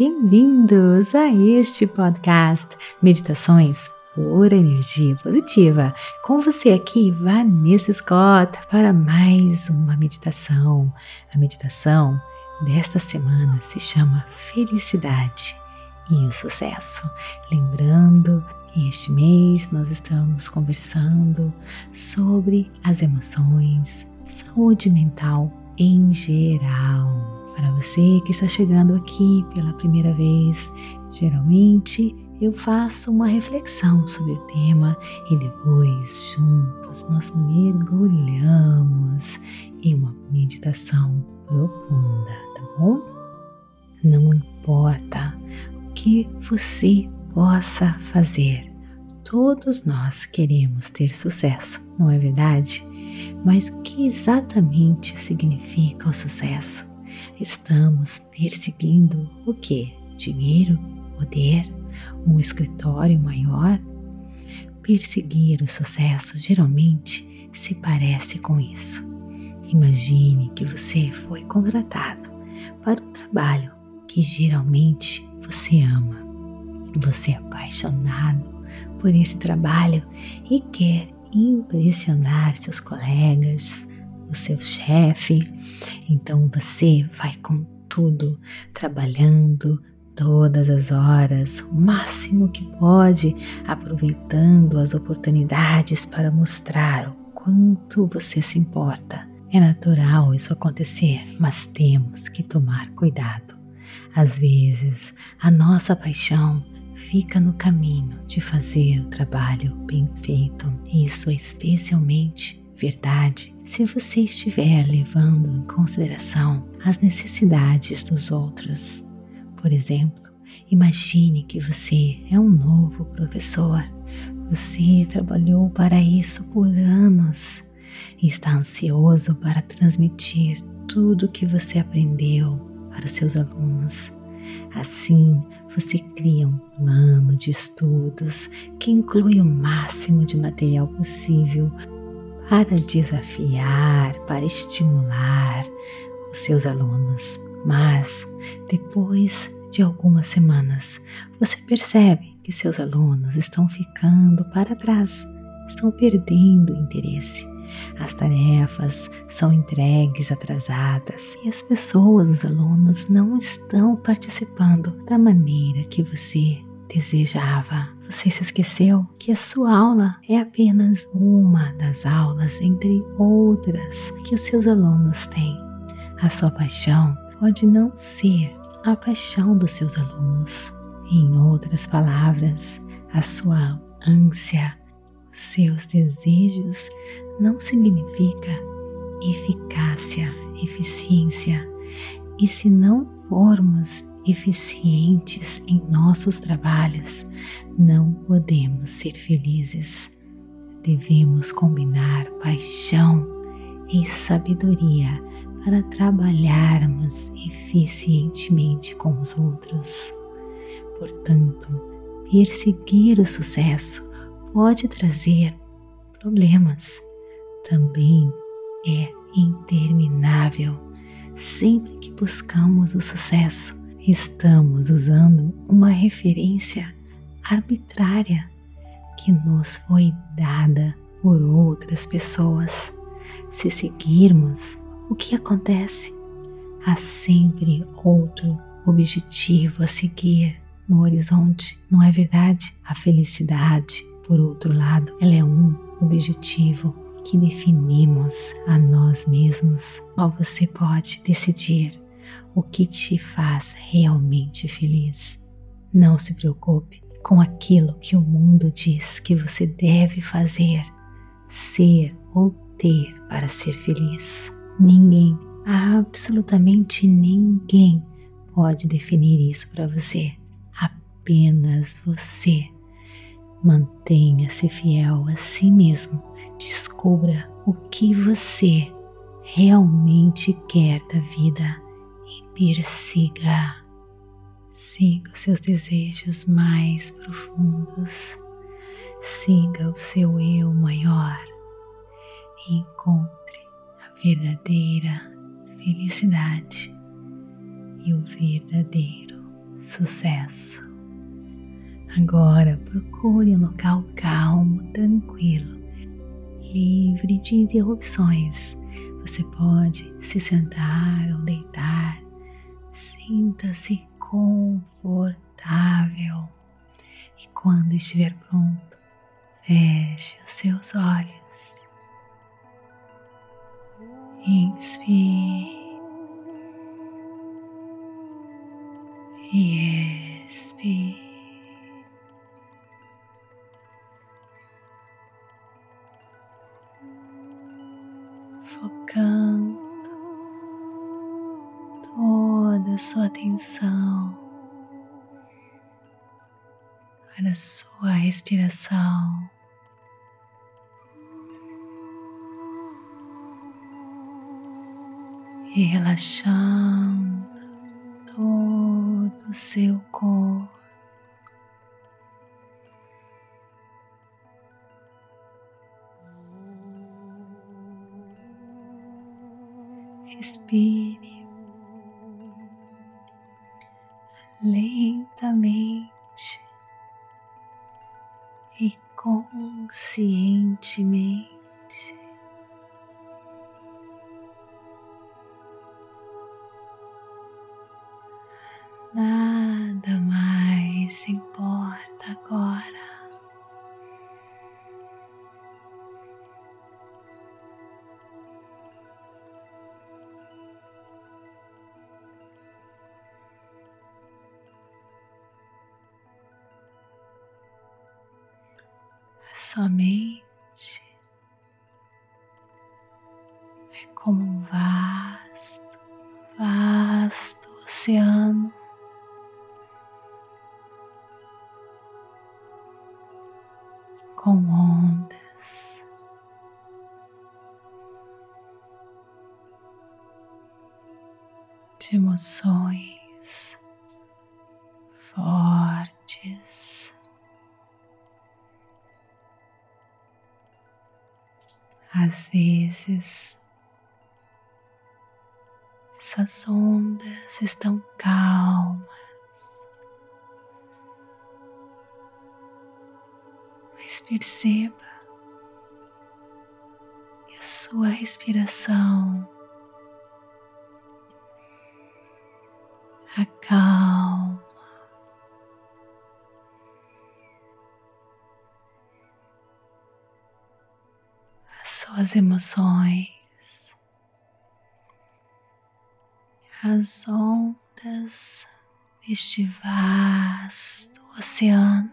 Bem-vindos a este podcast Meditações por Energia Positiva. Com você aqui, Vanessa Scott, para mais uma meditação. A meditação desta semana se chama Felicidade e o Sucesso. Lembrando que este mês nós estamos conversando sobre as emoções, saúde mental em geral. Para você que está chegando aqui pela primeira vez, geralmente eu faço uma reflexão sobre o tema e depois juntos nós mergulhamos em uma meditação profunda, tá bom? Não importa o que você possa fazer, todos nós queremos ter sucesso, não é verdade? Mas o que exatamente significa o sucesso? Estamos perseguindo o que? Dinheiro? Poder? Um escritório maior? Perseguir o sucesso geralmente se parece com isso. Imagine que você foi contratado para um trabalho que geralmente você ama. Você é apaixonado por esse trabalho e quer impressionar seus colegas, o seu chefe. Então você vai com tudo, trabalhando todas as horas, o máximo que pode, aproveitando as oportunidades para mostrar o quanto você se importa. É natural isso acontecer, mas temos que tomar cuidado. Às vezes, a nossa paixão fica no caminho de fazer o trabalho bem feito. Isso é especialmente verdade se você estiver levando em consideração as necessidades dos outros. Por exemplo, imagine que você é um novo professor. Você trabalhou para isso por anos e está ansioso para transmitir tudo o que você aprendeu para os seus alunos. Assim, você cria um plano de estudos que inclui o máximo de material possível para desafiar, para estimular os seus alunos. Mas depois de algumas semanas, você percebe que seus alunos estão ficando para trás, estão perdendo interesse. As tarefas são entregues atrasadas e as pessoas, os alunos, não estão participando da maneira que você desejava. Você se esqueceu que a sua aula é apenas uma das aulas entre outras que os seus alunos têm. A sua paixão pode não ser a paixão dos seus alunos. Em outras palavras, a sua ânsia, os seus desejos não significa eficácia, eficiência. E se não formos eficientes em nossos trabalhos, não podemos ser felizes. Devemos combinar paixão e sabedoria para trabalharmos eficientemente com os outros. Portanto, perseguir o sucesso pode trazer problemas. Também é interminável. Sempre que buscamos o sucesso, estamos usando uma referência arbitrária que nos foi dada por outras pessoas. Se seguirmos, o que acontece? Há sempre outro objetivo a seguir no horizonte, não é verdade? A felicidade, por outro lado, ela é um objetivo que definimos a nós mesmos. Qual você pode decidir o que te faz realmente feliz. Não se preocupe com aquilo que o mundo diz que você deve fazer, ser ou ter para ser feliz. Ninguém, absolutamente ninguém, pode definir isso para você. Apenas você. Mantenha-se fiel a si mesmo. Descubra o que você realmente quer da vida persiga. Siga os seus desejos mais profundos. Siga o seu eu maior e encontre a verdadeira felicidade e o verdadeiro sucesso. Agora procure um local calmo, tranquilo, livre de interrupções. Você pode se sentar ou deitar. Sinta-se confortável. E quando estiver pronto, feche os seus olhos. Inspire e expire. Focando atenção para sua respiração. E relaxando todo o seu corpo. Respire lentamente e conscientemente. Somente. É como um vasto, vasto oceano. Com ondas, de emoções Às vezes, essas ondas estão calmas, mas perceba que a sua respiração suas emoções, as ondas deste vasto oceano.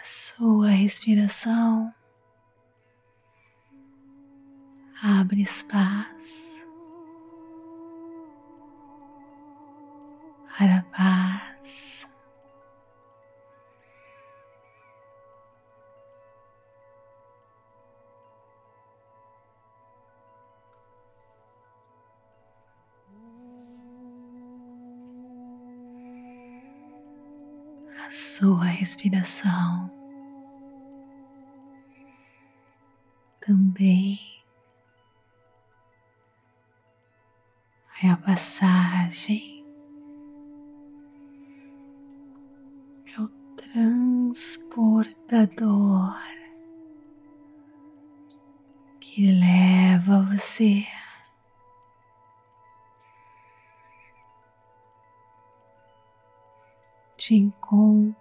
A sua respiração abre espaço para a paz. A sua respiração também é a passagem transportador que leva você de encontro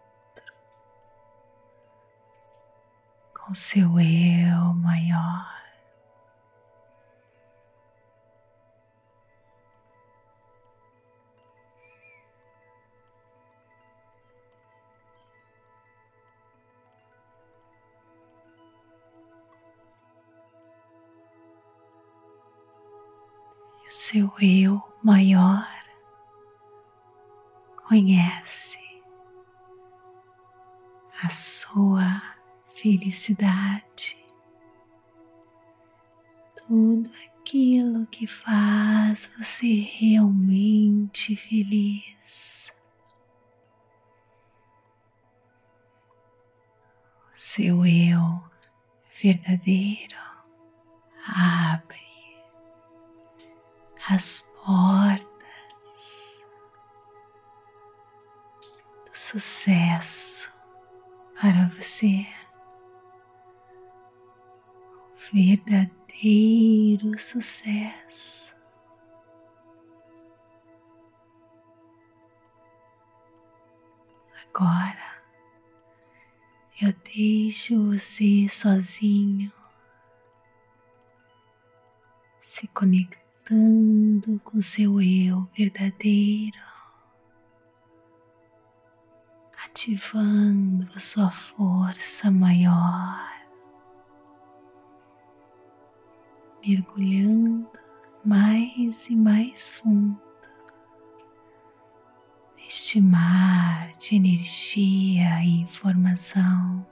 com seu eu maior. Seu eu maior conhece a sua felicidade, tudo aquilo que faz você realmente feliz. Seu eu verdadeiro abre as portas do sucesso para você. O verdadeiro sucesso. Agora eu deixo você sozinho, se conectando com seu eu verdadeiro, ativando a sua força maior, mergulhando mais e mais fundo este mar de energia e informação,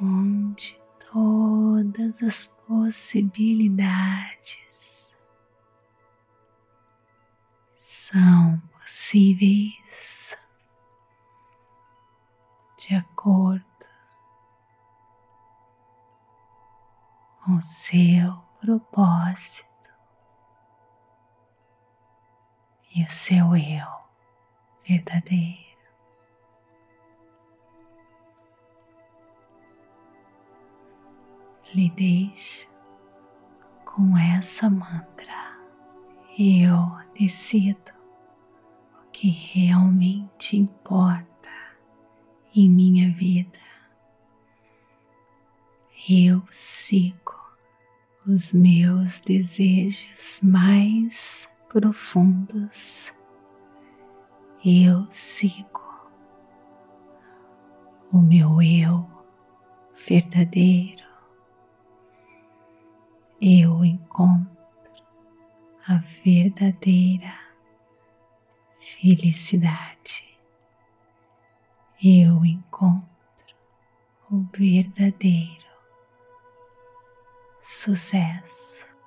onde todas as possibilidades são possíveis de acordo com seu propósito. e o seu eu verdadeiro. Deixe com essa mantra. Eu decido o que realmente importa em minha vida. Eu sigo os meus desejos mais profundos, eu sigo o meu eu verdadeiro, eu encontro a verdadeira felicidade, eu encontro o verdadeiro sucesso.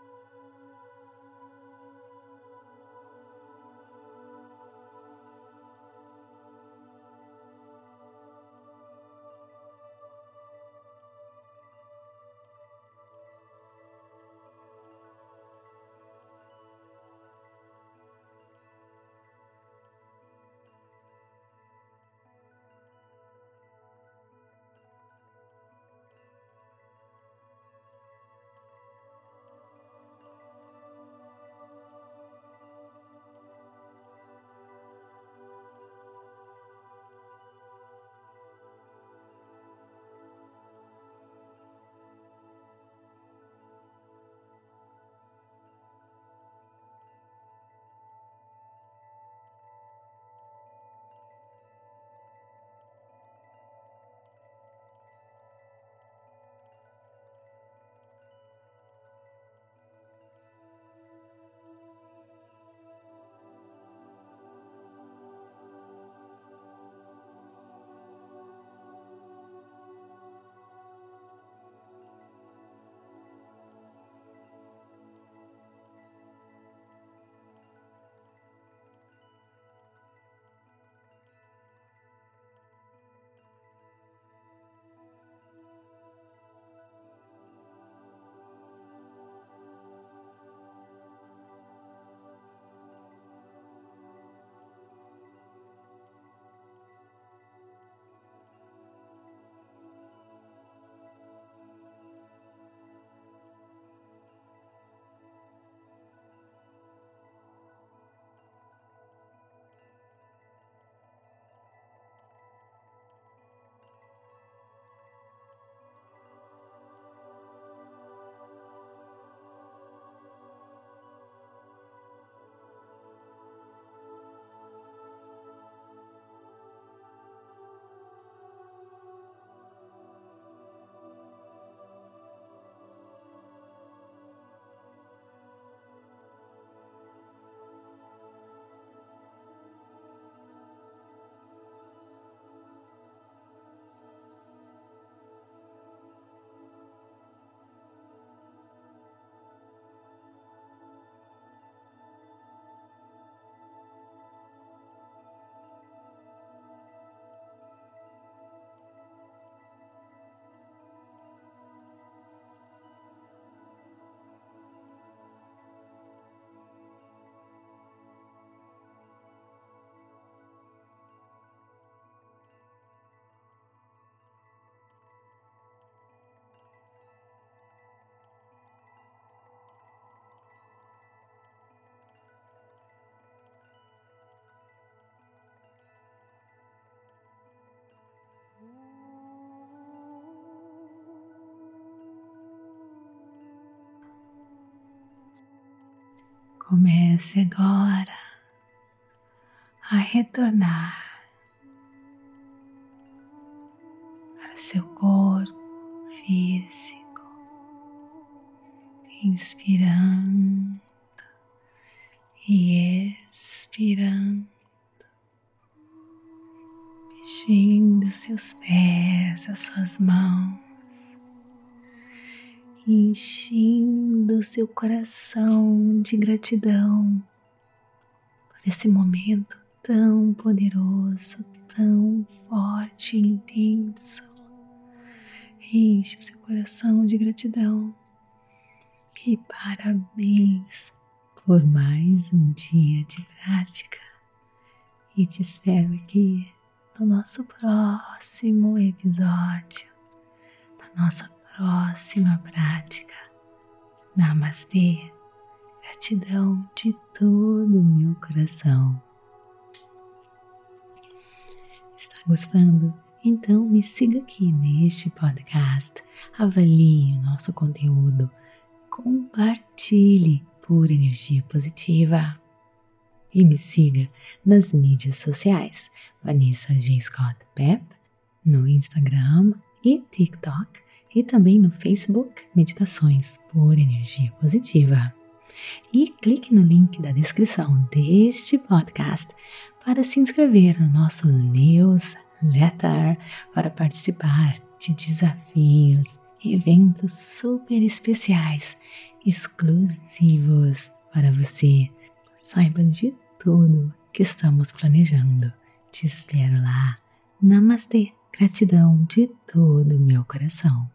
Comece agora a retornar para seu corpo físico, inspirando e expirando, mexendo seus pés, as suas mãos, enchendo seu coração de gratidão por esse momento tão poderoso, tão forte e intenso. Enche seu coração de gratidão e parabéns por mais um dia de prática. E te espero aqui no nosso próximo episódio, na nossa próxima prática. Namastê, gratidão de todo o meu coração. Está gostando? Então me siga aqui neste podcast, avalie o nosso conteúdo, compartilhe por energia positiva. E me siga nas mídias sociais, Vanessa G. Scott Pep, no Instagram e TikTok, e também no Facebook Meditações por Energia Positiva. E clique no link da descrição deste podcast para se inscrever no nosso newsletter para participar de desafios, eventos super especiais exclusivos para você. Saiba de tudo que estamos planejando. Te espero lá. Namastê. Gratidão de todo o meu coração.